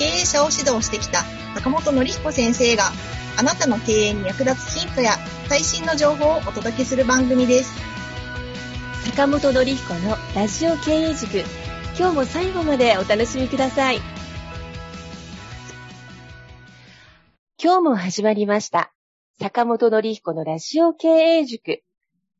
経営者を指導してきた坂本典彦先生があなたの経営に役立つヒントや最新の情報をお届けする番組です。坂本典彦のラジオ経営塾。今日も最後までお楽しみください。今日も始まりました。坂本典彦のラジオ経営塾。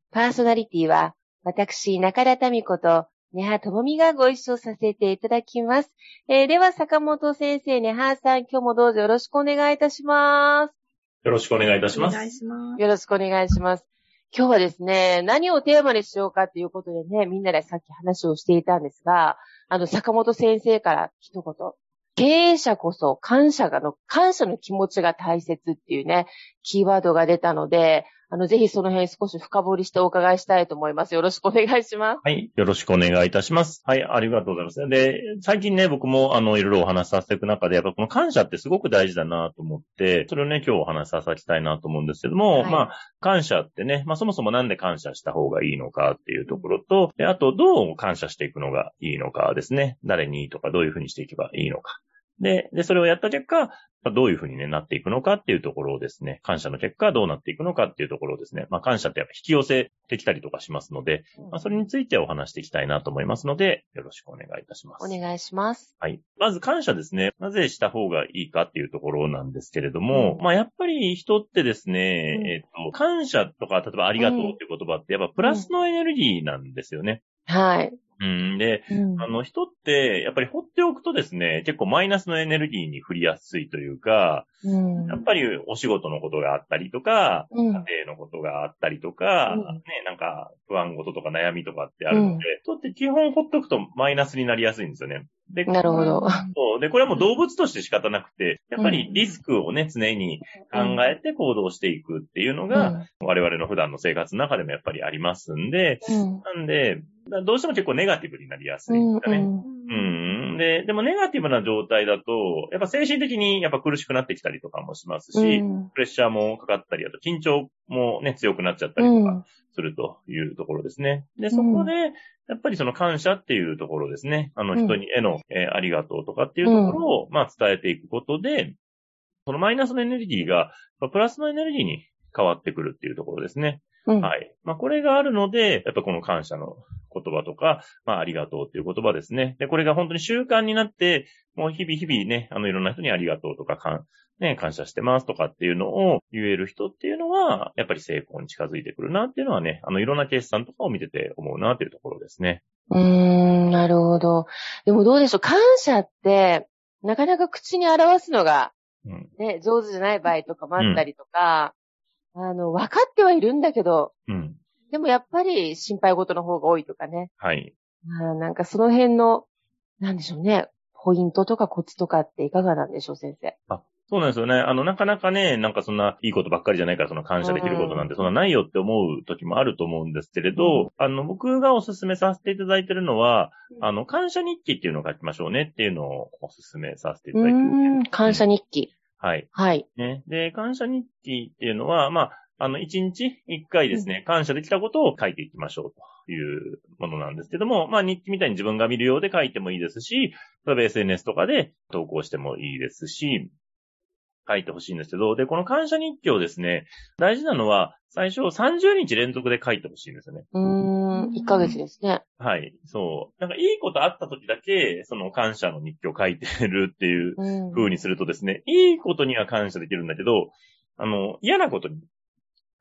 パーソナリティは私中田民子と根葉智美がご一緒させていただきます、えーでは坂本先生根葉さん今日もどうぞよろしくお願いいたしますよろしくお願いいたします。お願いします。よろしくお願いします。今日はですね、何をテーマにしようかということでね、みんなでさっき話をしていたんですが、あの、坂本先生から一言。経営者こそ感謝がの、感謝の気持ちが大切っていうね、キーワードが出たので、あの、ぜひその辺少し深掘りしてお伺いしたいと思います。よろしくお願いします。はい。よろしくお願いいたします。はい。ありがとうございます。で、最近ね、僕も、あの、いろいろお話しさせていく中で、やっぱこの感謝ってすごく大事だなと思って、それをね、今日お話しさせたいなと思うんですけども、はいまあ、感謝ってね、まあ、そもそもなんで感謝した方がいいのかっていうところと、であと、どう感謝していくのがいいのかですね。誰にとか、どういうふうにしていけばいいのか。で、で、それをやった結果、まあどういうふうに、ね、なっていくのかっていうところをですね、感謝の結果どうなっていくのかっていうところをですね、まあ感謝ってやっぱ引き寄せてきたりとかしますので、まあそれについてお話していきたいなと思いますので、よろしくお願いいたします。お願いします。はい。まず感謝ですね。なぜした方がいいかっていうところなんですけれども、うんまあやっぱり人ってですね、うんえっ、と、感謝とか、例えばありがとうっていう言葉ってやっぱプラスのエネルギーなんですよね。はい。うん。で、うん。あの、人って、やっぱり放っておくとですね、結構マイナスのエネルギーに振りやすいというか、うん。やっぱりお仕事のことがあったりとか、うん。家庭のことがあったりとか、うん。ね、なんか不安事とか悩みとかってあるので、人って基本ほっとくとマイナスになりやすいんですよね。で、なるほど。そう。で、これはもう動物として仕方なくて、やっぱりリスクをね、常に考えて行動していくっていうのが、我々の普段の生活の中でもやっぱりありますんで、うん。なんで、だどうしても結構ネガティブになりやすいんですよね。うん。で、でもネガティブな状態だと、やっぱ精神的にやっぱ苦しくなってきたりとかもしますし、うんプレッシャーもかかったり、あと緊張もね、強くなっちゃったりとかするというところですね。で、そこで、やっぱりその感謝っていうところですね。あのうん人にへの、えーありがとうとかっていうところを、まあ伝えていくことで、そのマイナスのエネルギーが、まあプラスのエネルギーに変わってくるっていうところですね。うんはい。まあ、これがあるので、やっぱこの感謝の言葉とか、まあ、ありがとうっていう言葉ですね。で、これが本当に習慣になって、もう日々日々ね、あの、いろんな人にありがとうとか、かん、ね、感謝してますとかっていうのを言える人っていうのは、やっぱり成功に近づいてくるなっていうのはね、あの、いろんなケースさんとかを見てて思うなっていうところですね。うーん、なるほど。でもどうでしょう、感謝って、なかなか口に表すのが、うん。ね、上手じゃない場合とかもあったりとか、あの、分かってはいるんだけど、うん。でもやっぱり心配事の方が多いとかね。はい。あーなんかその辺の、なんでしょうね、ポイントとかコツとかっていかがなんでしょう、先生。そうなんですよね。あの、なかなかね、なんかそんないいことばっかりじゃないから、その感謝できることなんてそんなないよって思う時もあると思うんですけれど、うんあの、僕がお勧めさせていただいているのは、あの、感謝日記っていうのを書きましょうねっていうのをお勧めさせていうたーだいてるん、感謝日記。はい。はい。ね。で、感謝日記っていうのは、まあ、あの、一日一回ですね、感謝できたことを書いていきましょうというものなんですけども、まあ、日記みたいに自分が見るようで書いてもいいですし、例えば SNS とかで投稿してもいいですし、書いてほしいんですけど、で、この感謝日記をですね、大事なのは、最初30日連続で書いてほしいんですよね。うーん、1ヶ月ですね。はい。そう。なんかいいことあった時だけ、その感謝の日記を書いてるっていううん。風にするとですね、いいことには感謝できるんだけど、あの、嫌なことに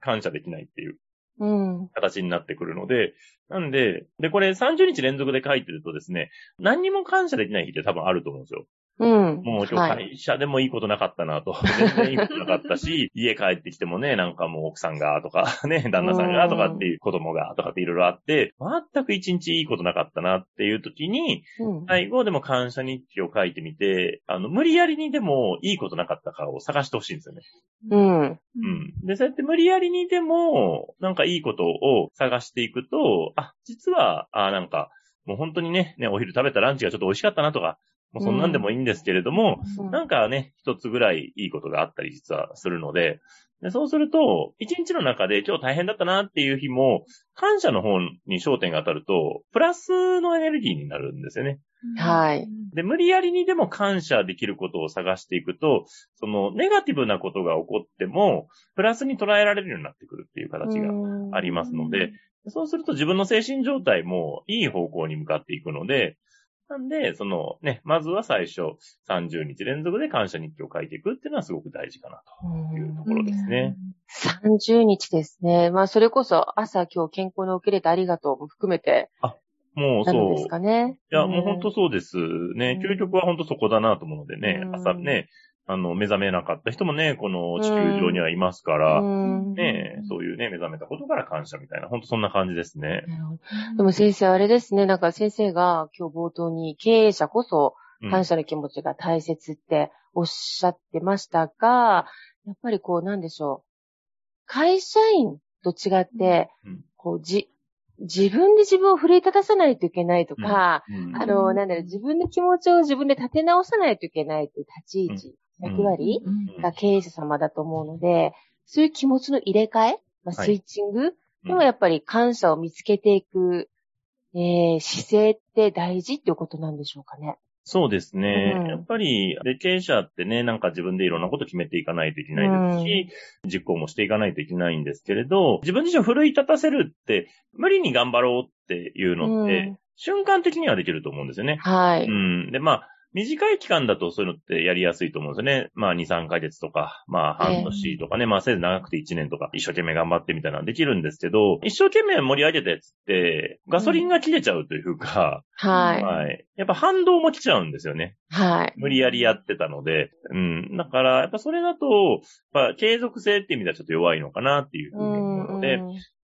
感謝できないっていううん。形になってくるので、なんで、で、これ30日連続で書いてるとですね、何にも感謝できない日って多分あると思うんですよ。うん。もう今日はい。会社でもいいことなかったなと。全然いいことなかったし、家帰ってきてもね、なんかもう奥さんがとか、ね、旦那さんがとかっていう子供がとかっていろいろあって、全く一日いいことなかったなっていう時に、うん。最後でも感謝日記を書いてみて、あの、無理やりにでもいいことなかったかを探してほしいんですよね。うん。うん。で、そうやって無理やりにでも、なんかいいことを探していくと、あ、実は、あ、なんか、もう本当にね、ね、お昼食べたランチがちょっと美味しかったなとか、もうそんなんでもいいんですけれども、うんなんかね、一つぐらいいいことがあったり実はするので、でそうすると、一日の中で今日大変だったなっていう日も、感謝の方に焦点が当たると、プラスのエネルギーになるんですよね。はい。で、無理やりにでも感謝できることを探していくと、そのネガティブなことが起こっても、プラスに捉えられるようになってくるっていう形がうんありますので、そうすると自分の精神状態もいい方向に向かっていくので、なんで、そのね、まずは最初30日連続で感謝日記を書いていくっていうのはすごく大事かなというところですね。30日ですね。まあ、それこそ朝今日健康に起きれてありがとうも含めてもうそうです。かね。いや、もう本当そうですね。うん究極は本当そこだなと思うのでね、うん朝ね、あの、目覚めなかった人もね、この地球上にはいますから、うん。ね、そういうね、目覚めたことから感謝みたいな、本当そんな感じですね。でも先生、あれですね。なんか先生が今日冒頭に経営者こそうん。感謝の気持ちが大切っておっしゃってましたが、やっぱりこうなんでしょう。会社員と違って、うん。こうじ、自分で自分を奮い立たさないといけないとか、うん。あの、なんだろう、自分の気持ちを自分で立て直さないといけないという立ち位置、うん役割うんが経営者様だと思うので、そういう気持ちの入れ替え、まあ、はいスイッチングでうんもやっぱり感謝を見つけていく、えー姿勢って大事っていうことなんでしょうかね。そうですね。うんやっぱり、で経営者ってね、なんか自分でいろんなこと決めていかないといけないですし、実行もしていかないといけないんですけれど、自分自身を奮い立たせるって、無理に頑張ろうっていうのって、うん瞬間的にはできると思うんですよね。はい。うん。で、まあ、短い期間だとそういうのってやりやすいと思うんですよね。まあ、2、3ヶ月とか、まあ、半年とかね、まあ、せいぜい長くて1年とか、一生懸命頑張ってみたいなのできるんですけど、一生懸命盛り上げたやつって、ガソリンが切れちゃうというか、はい。はい。やっぱ反動も来ちゃうんですよね。はい。無理やりやってたので。うん。だから、やっぱそれだと、やっぱ継続性っていう意味ではちょっと弱いのかなっていうふうに思うので、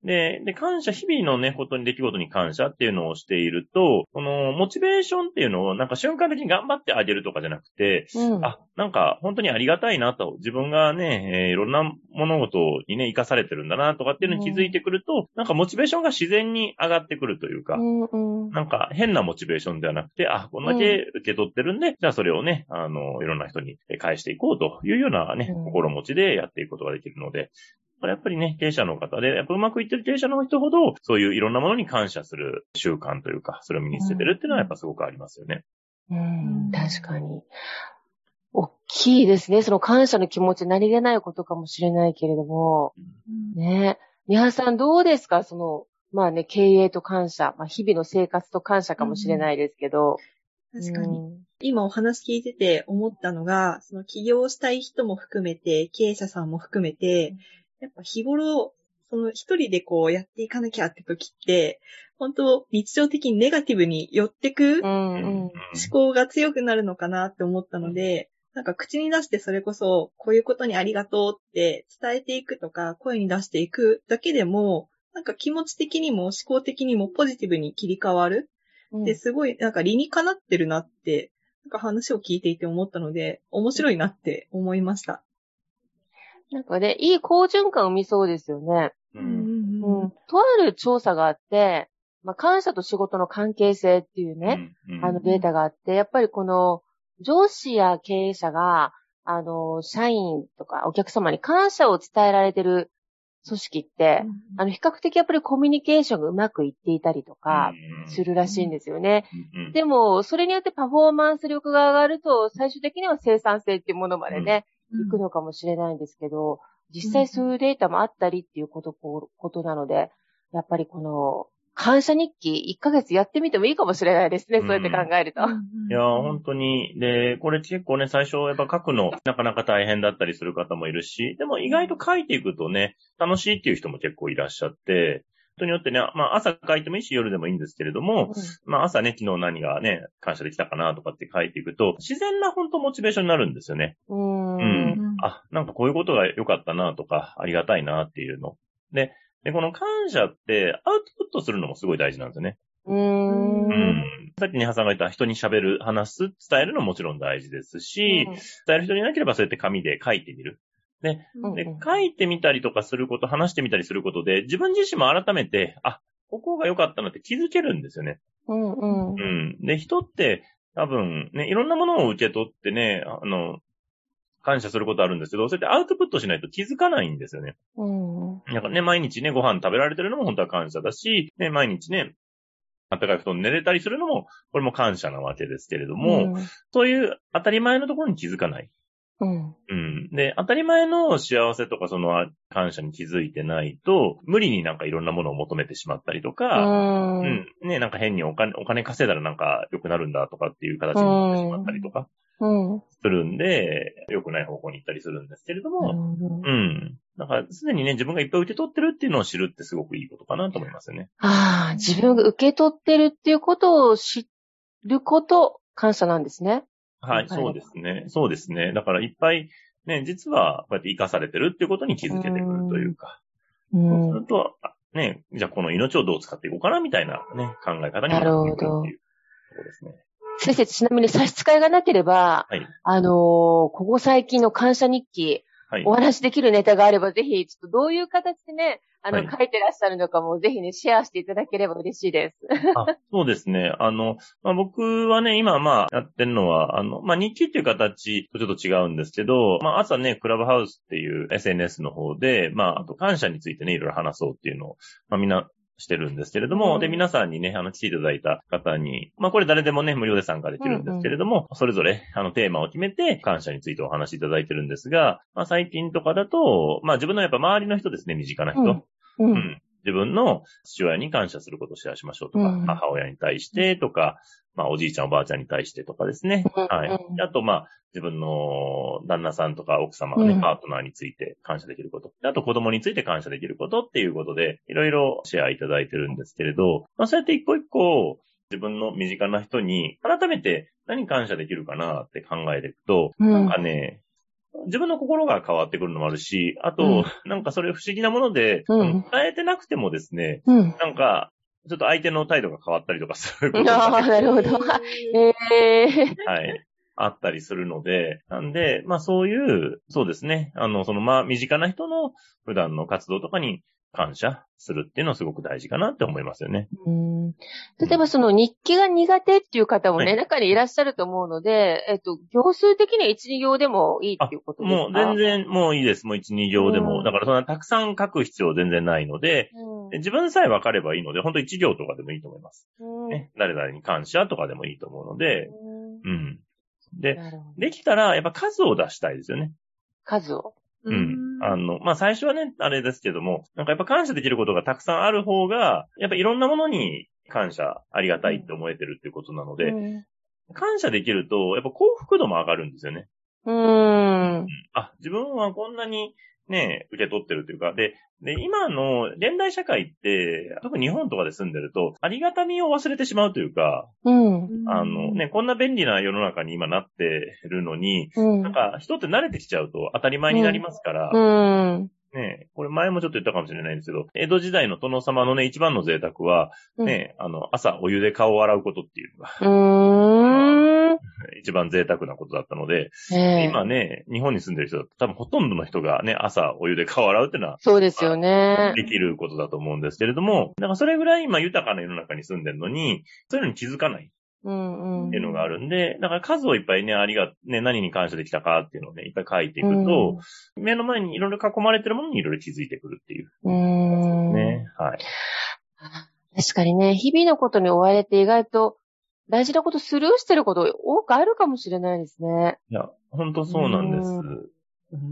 で、で、感謝、日々のね、ことに、出来事に感謝っていうのをしていると、この、モチベーションっていうのを、なんか瞬間的に頑張ってあげるとかじゃなくて、うん。あ、なんか、本当にありがたいなと、自分がね、えーいろんな物事にね、生かされてるんだなとかっていうのに気づいてくると、なんかモチベーションが自然に上がってくるというか、うんうん。なんか変なモチベーションではなくて、あ、こんだけ受け取ってるんで、じゃあそれをね、あの、いろんな人に返していこうというようなね、うん。心持ちでやっていくことができるので、やっぱりね、経営者の方で、やっぱうまくいってる経営者の人ほど、そういういろんなものに感謝する習慣というか、それを身につけてるっていうのはやっぱすごくありますよね。うん、確かに。大きいですね。その感謝の気持ち、何気ないことかもしれないけれども、ね。みはさんどうですか？その、まあね、経営と感謝、まあ日々の生活と感謝かもしれないですけど。確かに。うん今お話聞いてて思ったのが、その起業したい人も含めて、経営者さんも含めて、やっぱ日頃、その一人でこうやっていかなきゃって時って、本当日常的にネガティブに寄ってく。思考が強くなるのかなって思ったので、なんか口に出してそれこそ、こういうことにありがとうって伝えていくとか、声に出していくだけでも、なんか気持ち的にも思考的にもポジティブに切り替わる。うんで、すごいなんか理にかなってるなって、なんか話を聞いていて思ったので、面白いなって思いました。なんかね、いい好循環を生みそうですよね。う。うんん。とある調査があって、まあ、感謝と仕事の関係性っていうね、うんあのデータがあって、やっぱりこの上司や経営者が、あの、社員とかお客様に感謝を伝えられてる組織って、あの、比較的やっぱりコミュニケーションがうまくいっていたりとか、するらしいんですよね。うんでも、それによってパフォーマンス力が上がると、最終的には生産性っていうものまでね、行くのかもしれないんですけど、実際そういうデータもあったりっていうこと、ことなので、やっぱりこの、感謝日記1ヶ月やってみてもいいかもしれないですね、うんそうやって考えると。いやー、本当に。で、これ結構ね、最初やっぱ書くのなかなか大変だったりする方もいるし、でも意外と書いていくとね、楽しいっていう人も結構いらっしゃって、人によってね、まあ朝書いてもいいし夜でもいいんですけれども、まあ朝ね、昨日何がね、感謝できたかなとかって書いていくと、自然な本当モチベーションになるんですよね。うん。ううん。ん。あ、なんかこういうことが良かったなとか、ありがたいなっていうの。で、で、この感謝ってアウトプットするのもすごい大事なんですよね。うん。うん。さっきにさんが言った人に喋る、話す、伝えるのももちろん大事ですし、伝える人にいなければそうやって紙で書いてみる。うんで、書いてみたりとかすること、話してみたりすることで、自分自身も改めて、あ、ここが良かったなって気づけるんですよね。うん。うん。うん。で、人って多分ね、いろんなものを受け取ってね、あの、感謝することあるんですけど、そうやってアウトプットしないと気づかないんですよね。うん。なんかね、毎日ね、ご飯食べられてるのも本当は感謝だし、ね、毎日ね、暖かい布団に寝れたりするのも、これも感謝なわけですけれども、そういう当たり前のところに気づかない。うん。うん。で、当たり前の幸せとかその感謝に気づいてないと、無理になんかいろんなものを求めてしまったりとうか、ん。うん。ね、なんか変にお金、お金稼いだらなんか良くなるんだとかっていう形になってしまったりとかうん。するんで、良くない方向に行ったりするんですけれども、うん。だから、すでにね、自分がいっぱい受け取ってるっていうのを知るってすごくいいことかなと思いますよね。ああ、自分が受け取ってるっていうことを知ること、感謝なんですね。はい、はいそうですね。そうですね。だからいっぱい、ね、実はこうやって生かされてるっていうことに気づけてくるというか。うそうすん。ると、あね、じゃあこの命をどう使っていこうかなみたいなね、考え方にもなるっていうところですね。先生、ちなみに差し支えがなければ、はい。あのーここ最近の感謝日記、はいお。話しできるネタがあれば、ぜひ、ちょっとどういう形でね、あの、はい書いてらっしゃるのかも、ぜひね、シェアしていただければ嬉しいです。あそうですね。あの、まあ、僕はね、今まあやってるのは、あの、まあ、日記っていう形とちょっと違うんですけど、まあ、朝ね、クラブハウスっていう SNS の方で、まあ、あと感謝についてね、いろいろ話そうっていうのを、まあ、みんなしてるんですけれども、うんで、皆さんにね、あの、来ていただいた方に、まあ、これ誰でもね、無料で参加できるんですけれども、それぞれ、あの、テーマを決めて、感謝についてお話しいただいてるんですが、まあ、最近とかだと、まあ、自分のやっぱ周りの人ですね、身近な人。うん。自分の父親に感謝することをシェアしましょうとか、うん母親に対してとか、まあおじいちゃんおばあちゃんに対してとかですね。うんはい。うんあとまあ自分の旦那さんとか奥様がね、うんパートナーについて感謝できること。あと子供について感謝できることっていうことで、いろいろシェアいただいてるんですけれど、まあそうやって一個一個自分の身近な人に改めて何感謝できるかなって考えていくと、うんなんかね、自分の心が変わってくるのもあるし、あと、うんなんかそれ不思議なもので、うん伝えてなくてもですね、うん。なんか、ちょっと相手の態度が変わったりとかすることああ、がね、なるほど。ええはい。あったりするので、なんで、まあそういう、そうですね、あの、そのまあ身近な人の普段の活動とかに感謝するっていうのはすごく大事かなって思いますよね。うん例えばその日記が苦手っていう方もね、はい中にいらっしゃると思うので、えっと、行数的には1、2行でもいいっていうことですか？もう全然、もういいです。もう1、2行でも。うんだからそんなたくさん書く必要全然ないので、自分さえ分かればいいので、本当1行とかでもいいと思います。うんね、誰々に感謝とかでもいいと思うので、うん。で、できたら、やっぱ数を出したいですよね。数を。うん。あの、まあ、最初はね、あれですけども、なんかやっぱ感謝できることがたくさんある方が、やっぱいろんなものに感謝、ありがたいって思えてるっていうことなので、うん感謝できると、やっぱ幸福度も上がるんですよね。うーん。あ、自分はこんなにね、受け取ってるというか、で、で、今の現代社会って、特に日本とかで住んでると、ありがたみを忘れてしまうというか、うん。あのね、こんな便利な世の中に今なってるのに、うん。なんか人って慣れてきちゃうと当たり前になりますから、うん。ね、これ前もちょっと言ったかもしれないんですけど、江戸時代の殿様のね、一番の贅沢は、ね、あの、朝お湯で顔を洗うことっていうのが、うーん。一番贅沢なことだったので、ええ今ね、日本に住んでる人だと多分ほとんどの人がね、朝お湯で顔を洗うっていうのは、そうですよね。できることだと思うんですけれども、だからそれぐらい今豊かな世の中に住んでるのに、そういうのに気づかないうんうん。っていうのがあるんで、だから数をいっぱいね、ありが、ね、何に感謝できたかっていうのをね、いっぱい書いていくと、目の前にいろいろ囲まれてるものにいろいろ気づいてくるっていう。うん。ね。はい。確かにね、日々のことに追われて意外と大事なことスルーしてること多くあるかもしれないですね。いや、本当そうなんです。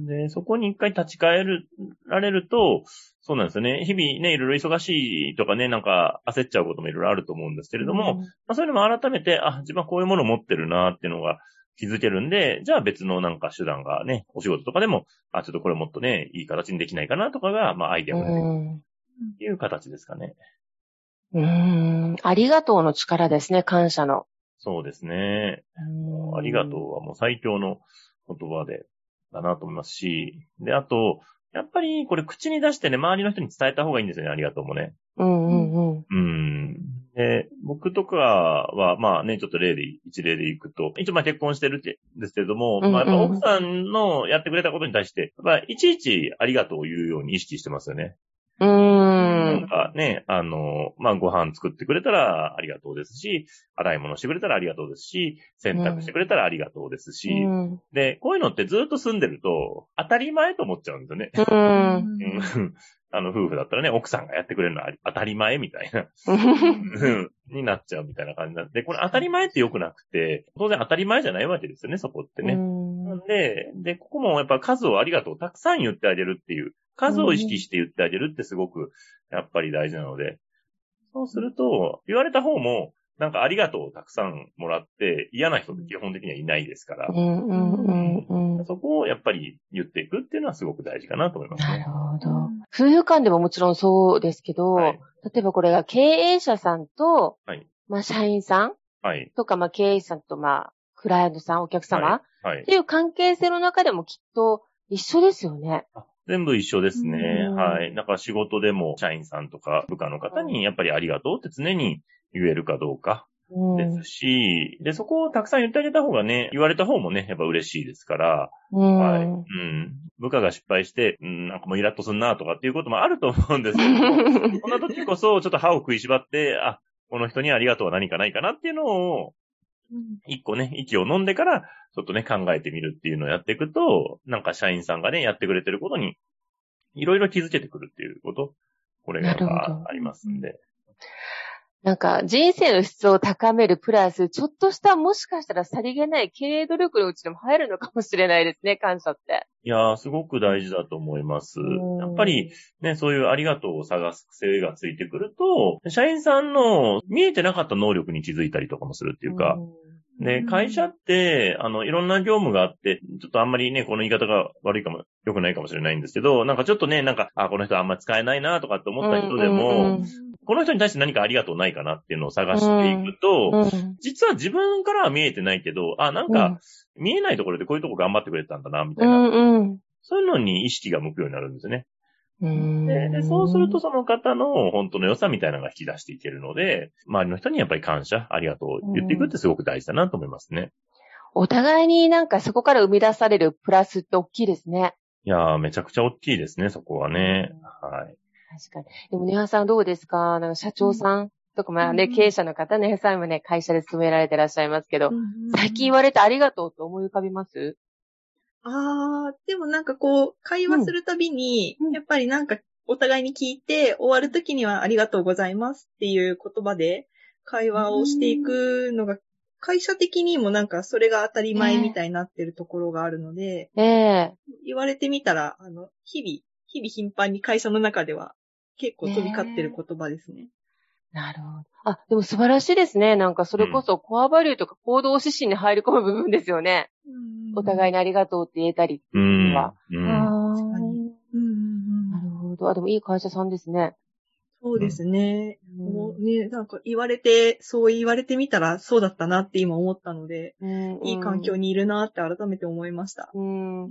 で、そこに一回立ち返る、られると、そうなんですよね。日々ね、いろいろ忙しいとかね、なんか焦っちゃうこともいろいろあると思うんですけれども、まあ、そういうのも改めて、あ、自分はこういうものを持ってるなっていうのが気づけるんで、じゃあ別のなんか手段がね、お仕事とかでも、あ、ちょっとこれもっとね、いい形にできないかなとかが、まあアイデアうが出てくる。ん。いう形ですかね。うーん。ありがとうの力ですね、感謝の。そうですね。ありがとうはもう最強の言葉で、だなと思いますし、で、あと、やっぱりこれ口に出してね、周りの人に伝えた方がいいんですよね、ありがとうもね。うんうんうん。うん。で、僕とかは、まあね、ちょっと例で、一例でいくと、一応まあ結婚してるってですけれども、うんうんまあやっぱ奥さんのやってくれたことに対して、やっぱいちいちありがとうを言うように意識してますよね。うーなんん。かね、あの、まあご飯作ってくれたらありがとうですし、洗い物してくれたらありがとうですし、洗濯してくれたらありがとうですし、うん。で、こういうのってずっと住んでると、当たり前と思っちゃうんですよね。うん。うんあの、夫婦だったらね、奥さんがやってくれるのは当たり前みたいな。うんになっちゃうみたいな感じなんで、これ当たり前って良くなくて、当然当たり前じゃないわけですよね、そこってね。なんで、で、ここもやっぱ数をありがとう、たくさん言ってあげるっていう、数を意識して言ってあげるってすごく、やっぱり大事なので、そうすると、言われた方も、なんかありがとうをたくさんもらって、嫌な人って基本的にはいないですからう、んうんうんうん。そこをやっぱり言っていくっていうのはすごく大事かなと思いますねなる。ほど。夫婦間でももちろんそうですけど、はい例えばこれが経営者さんと、はいまあ社員さんはい。とか、まあ経営者さんと、まあクライアントさん、お客様、ははいっ。ていう関係性の中でもきっと一緒ですよね。全部一緒ですね。うんはい。だから仕事でも社員さんとか部下の方にやっぱりありがとうって常に言えるかどうかうん。ですし、で、そこをたくさん言ってあげた方がね、言われた方もね、やっぱ嬉しいですから、うん。はい。うん。部下が失敗して、うん、なんかもうイラッとすんなとかっていうこともあると思うんですけども、こんな時こそちょっと歯を食いしばって、あ、この人にありがとうは何かないかなっていうのを、一個ね、息を飲んでから、ちょっとね、考えてみるっていうのをやっていくと、なんか社員さんがね、やってくれてることに、いろいろ気づけてくるっていうこと、これがありますんで。なんか人生の質を高めるプラス、ちょっとしたもしかしたらさりげない経営努力のうちでも入るのかもしれないですね、感謝って。いやー、すごく大事だと思います。うんやっぱり、ね、そういうありがとうを探す癖がついてくると、社員さんの見えてなかった能力に気づいたりとかもするっていうか、で、うん会社って、あの、いろんな業務があって、ちょっとあんまりね、この言い方が悪いかも、良くないかもしれないんですけど、なんかちょっとね、なんか、あ、この人あんま使えないなとかって思った人でも、うんうんこの人に対して何かありがとうないかなっていうのを探していくと、うん実は自分からは見えてないけど、あ、なんか、見えないところでこういうとこ頑張ってくれたんだな、みたいな、うんうんそういうのに意識が向くようになるんですよね。でそうすると、その方の本当の良さみたいなのが引き出していけるので、周りの人にやっぱり感謝、ありがとう言っていくってすごく大事だなと思いますね。お互いになんかそこから生み出されるプラスって大きいですね。いやー、めちゃくちゃ大きいですね、そこはね。はい。確かに。でも、ネハさんどうですか？なんか社長さんとか、まあね、うん。経営者の方、ネハさんもね、会社で勤められてらっしゃいますけど、最近言は。われてありがとうと思い浮かびます？あー、でもなんかこう、会話するたびに、うん。やっぱりなんかお互いに聞いて、終わるときにはありがとうございますっていう言葉で会話をしていくのが、会社的にもなんかそれが当たり前みたいになってるところがあるので、ええ。言われてみたら、あの、日々、日々頻繁に会社の中では結構飛び交ってる言葉ですね。なるほど。あ、でも素晴らしいですね。なんかそれこそコアバリューとか行動指針に入り込む部分ですよね。お互いに。にありがとうって言えたりってういうのん。は。うん。あ確かにーうんうんうんなるほど。あ、でもいい会社さんですね。そうですね。うんもうね、なんか言われて、そう言われてみたらそうだったなって今思ったので、うんいい環境にいるなって改めて思いました。うん。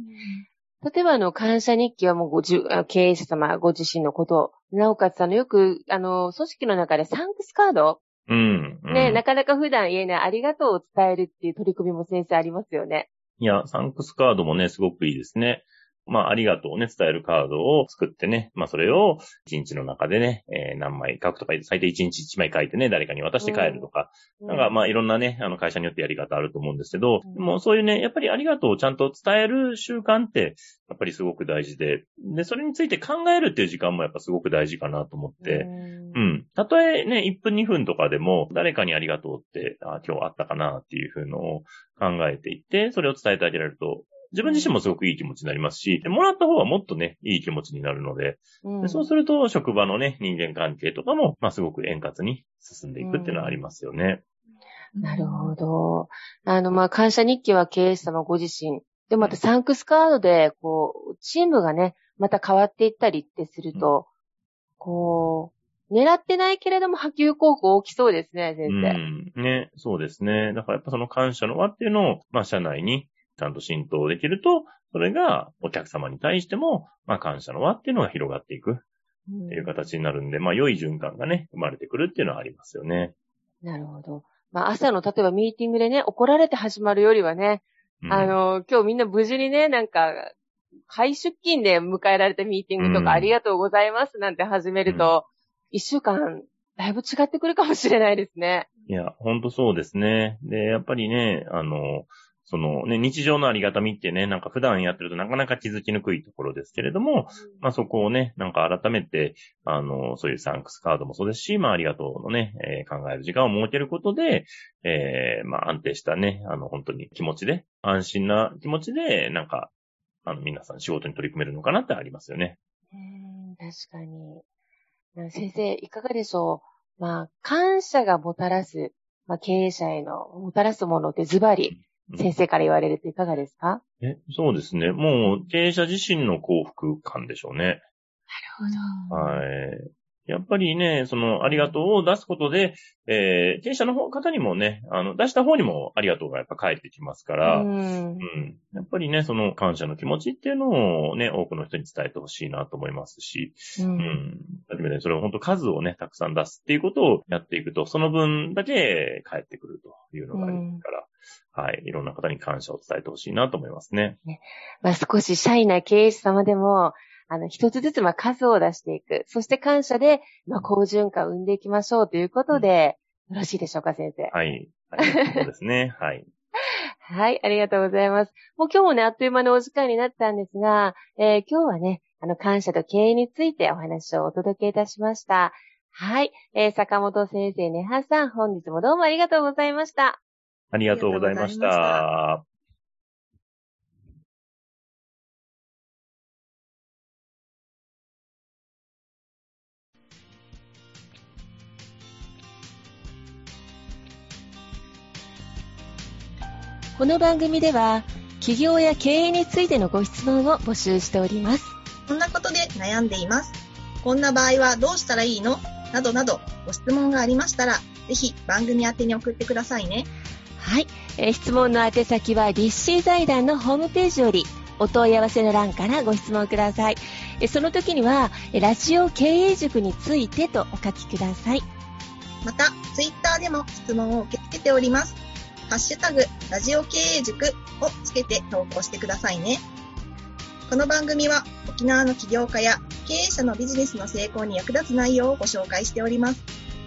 例えば、あの、感謝日記はもうごじゅあ経営者様ご自身のこと、なおかつ、あの、よく、あの、組織の中でサンクスカード、うん。うんね、なかなか普段言えないありがとうを伝えるっていう取り組みも先生ありますよね。いや、サンクスカードもね、すごくいいですね。まあ、ありがとうをね、伝えるカードを作ってね、まあ、それを一日の中でね、えー何枚書くとか、最低一日一枚書いてね、誰かに渡して帰るとか、なんか、まあ、いろんなね、あの、会社によってやり方あると思うんですけど、うん。でもそういうね、やっぱりありがとうをちゃんと伝える習慣って、やっぱりすごく大事で、で、それについて考えるっていう時間もやっぱすごく大事かなと思って、ううん。ん。たとえね、1分2分とかでも、誰かにありがとうって、あ今日あったかなっていう風のを考えていって、それを伝えてあげられると、自分自身もすごくいい気持ちになりますし、でもらった方はもっとね、いい気持ちになるので、うんでそうすると職場のね、人間関係とかも、まあすごく円滑に進んでいくっていうのはありますよね。なるほど。あの、まあ、感謝日記は経営者様ご自身。で、またサンクスカードで、こう、チームがね、また変わっていったりってすると、こう、狙ってないけれども波及効果大きそうですね、先う生。ん。ね、そうですね。だからやっぱその感謝の輪っていうのを、まあ社内にちゃんと浸透できると、それがお客様に対しても、まあ感謝の輪っていうのが広がっていくうんっていう形になるんで、まあ良い循環がね、生まれてくるっていうのはありますよね。なるほど。まあ朝の例えばミーティングでね、怒られて始まるよりはね、うんあ、の、今日みんな無事にね、なんか、再出勤で迎えられたミーティングとうんかありがとうございますなんて始めると、一、週間、だいぶ違ってくるかもしれないですね。いや、ほんとそうですね。で、やっぱりね、あの、そのね、日常のありがたみってね、なんか普段やってるとなかなか気づきにくいところですけれども、まあそこをね、なんか改めて、あの、そういうサンクスカードもそうですし、まあありがとうのね、えー考える時間を設けることで、えーまあ安定したね、あの本当に気持ちで、安心な気持ちで、なんか、あの皆さん仕事に取り組めるのかなってありますよね。うーん確かに。な先生、いかがでしょう？まあ、感謝がもたらす、まあ、経営者へのもたらすものってズバリ、うん先生から言われるといかがですか？え、そうですね。もう経営者自身の幸福感でしょうね。なるほど。はい。やっぱりね、その、ありがとうを出すことで、えー、経営者の方方にもね、あの、出した方にもありがとうがやっぱ返ってきますから、ううん。ん。やっぱりね、その感謝の気持ちっていうのをね、多くの人に伝えてほしいなと思いますし、う。うんん。はじめね、それを本当数をね、たくさん出すっていうことをやっていくと、その分だけ返ってくるというのがありますから、はい。いろんな方に感謝を伝えてほしいなと思いますね。まあ、少しシャイな経営者様でも、あの、一つずつ、まあ、数を出していく。そして感謝で、まあ、好循環を生んでいきましょうということで、よろしいでしょうか、先生。はい。はい。そうですね。はい。はい、ありがとうございます。もう今日もね、あっという間のお時間になったんですが、えー今日はね、あの、感謝と経営についてお話をお届けいたしました。はい、えー坂本先生、ねはさん、本日もどうもありがとうございました。ありがとうございました。この番組では、企業や経営についてのご質問を募集しております。こんなことで悩んでいます。こんな場合はどうしたらいいの？などなど、ご質問がありましたら、ぜひ番組宛てに送ってくださいね。はい、えー質問の宛先は、立志財団のホームページより、お問い合わせの欄からご質問ください。えその時には、ラジオ経営塾についてとお書きください。また、ツイッターでも質問を受け付けております。ハッシュタグ、ラジオ経営塾をつけて投稿してくださいね。この番組は沖縄の起業家や経営者のビジネスの成功に役立つ内容をご紹介しております。